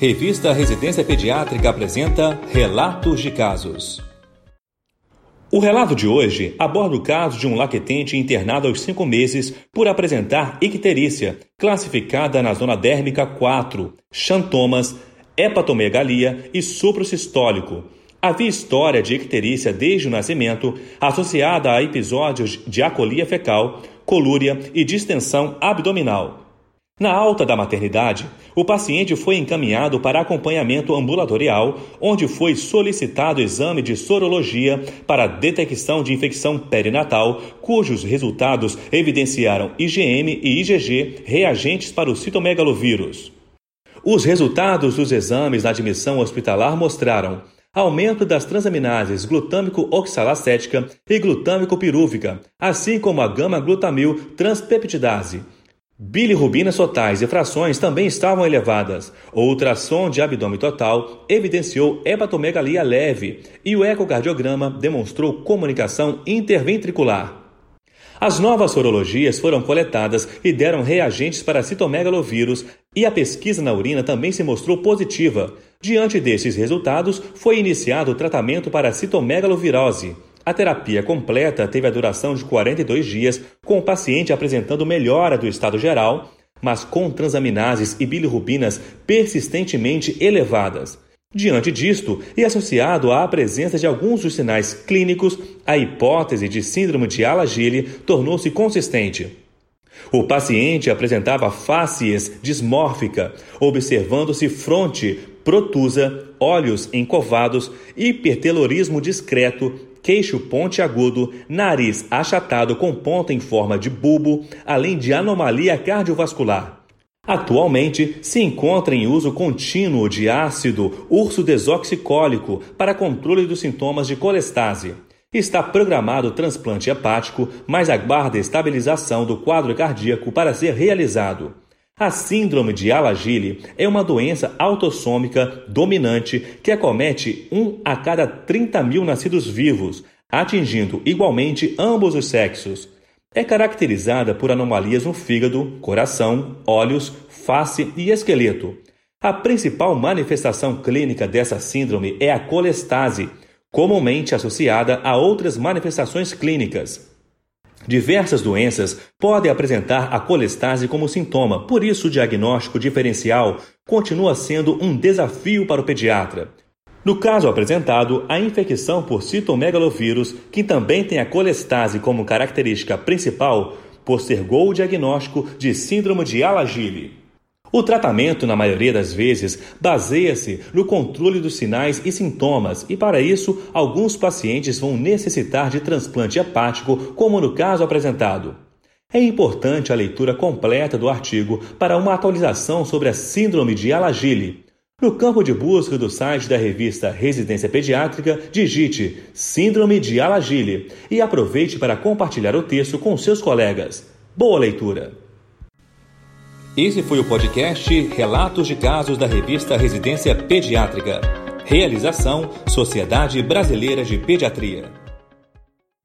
Revista Residência Pediátrica apresenta Relatos de Casos. O relato de hoje aborda o caso de um laquetente internado aos cinco meses por apresentar icterícia, classificada na zona dérmica 4, xantomas, hepatomegalia e suprasistólico. Havia história de icterícia desde o nascimento, associada a episódios de acolia fecal, colúria e distensão abdominal. Na alta da maternidade, o paciente foi encaminhado para acompanhamento ambulatorial, onde foi solicitado exame de sorologia para detecção de infecção perinatal, cujos resultados evidenciaram IgM e IgG reagentes para o citomegalovírus. Os resultados dos exames na admissão hospitalar mostraram aumento das transaminases glutâmico-oxalacética e glutâmico-pirúvica, assim como a gama-glutamil transpeptidase Bilirrubinas totais e frações também estavam elevadas. O ultrassom de abdômen total evidenciou hepatomegalia leve e o ecocardiograma demonstrou comunicação interventricular. As novas sorologias foram coletadas e deram reagentes para citomegalovírus e a pesquisa na urina também se mostrou positiva. Diante desses resultados, foi iniciado o tratamento para citomegalovirose. A terapia completa teve a duração de 42 dias, com o paciente apresentando melhora do estado geral, mas com transaminases e bilirrubinas persistentemente elevadas. Diante disto, e associado à presença de alguns dos sinais clínicos, a hipótese de síndrome de Alagille tornou-se consistente. O paciente apresentava facies dismórfica, observando-se fronte protusa, olhos encovados, hipertelorismo discreto, queixo pontiagudo, nariz achatado com ponta em forma de bulbo, além de anomalia cardiovascular. Atualmente se encontra em uso contínuo de ácido urso desoxicólico para controle dos sintomas de colestase. Está programado transplante hepático, mas aguarda estabilização do quadro cardíaco para ser realizado. A síndrome de Alagille é uma doença autossômica dominante que acomete um a cada 30 mil nascidos vivos, atingindo igualmente ambos os sexos. É caracterizada por anomalias no fígado, coração, olhos, face e esqueleto. A principal manifestação clínica dessa síndrome é a colestase, comumente associada a outras manifestações clínicas. Diversas doenças podem apresentar a colestase como sintoma, por isso o diagnóstico diferencial continua sendo um desafio para o pediatra. No caso apresentado, a infecção por citomegalovírus, que também tem a colestase como característica principal, postergou o diagnóstico de síndrome de Alagille. O tratamento, na maioria das vezes, baseia-se no controle dos sinais e sintomas, e para isso, alguns pacientes vão necessitar de transplante hepático, como no caso apresentado. É importante a leitura completa do artigo para uma atualização sobre a Síndrome de Alagille. No campo de busca do site da revista Residência Pediátrica, digite Síndrome de Alagille e aproveite para compartilhar o texto com seus colegas. Boa leitura! Esse foi o podcast Relatos de Casos da revista Residência Pediátrica. Realização Sociedade Brasileira de Pediatria.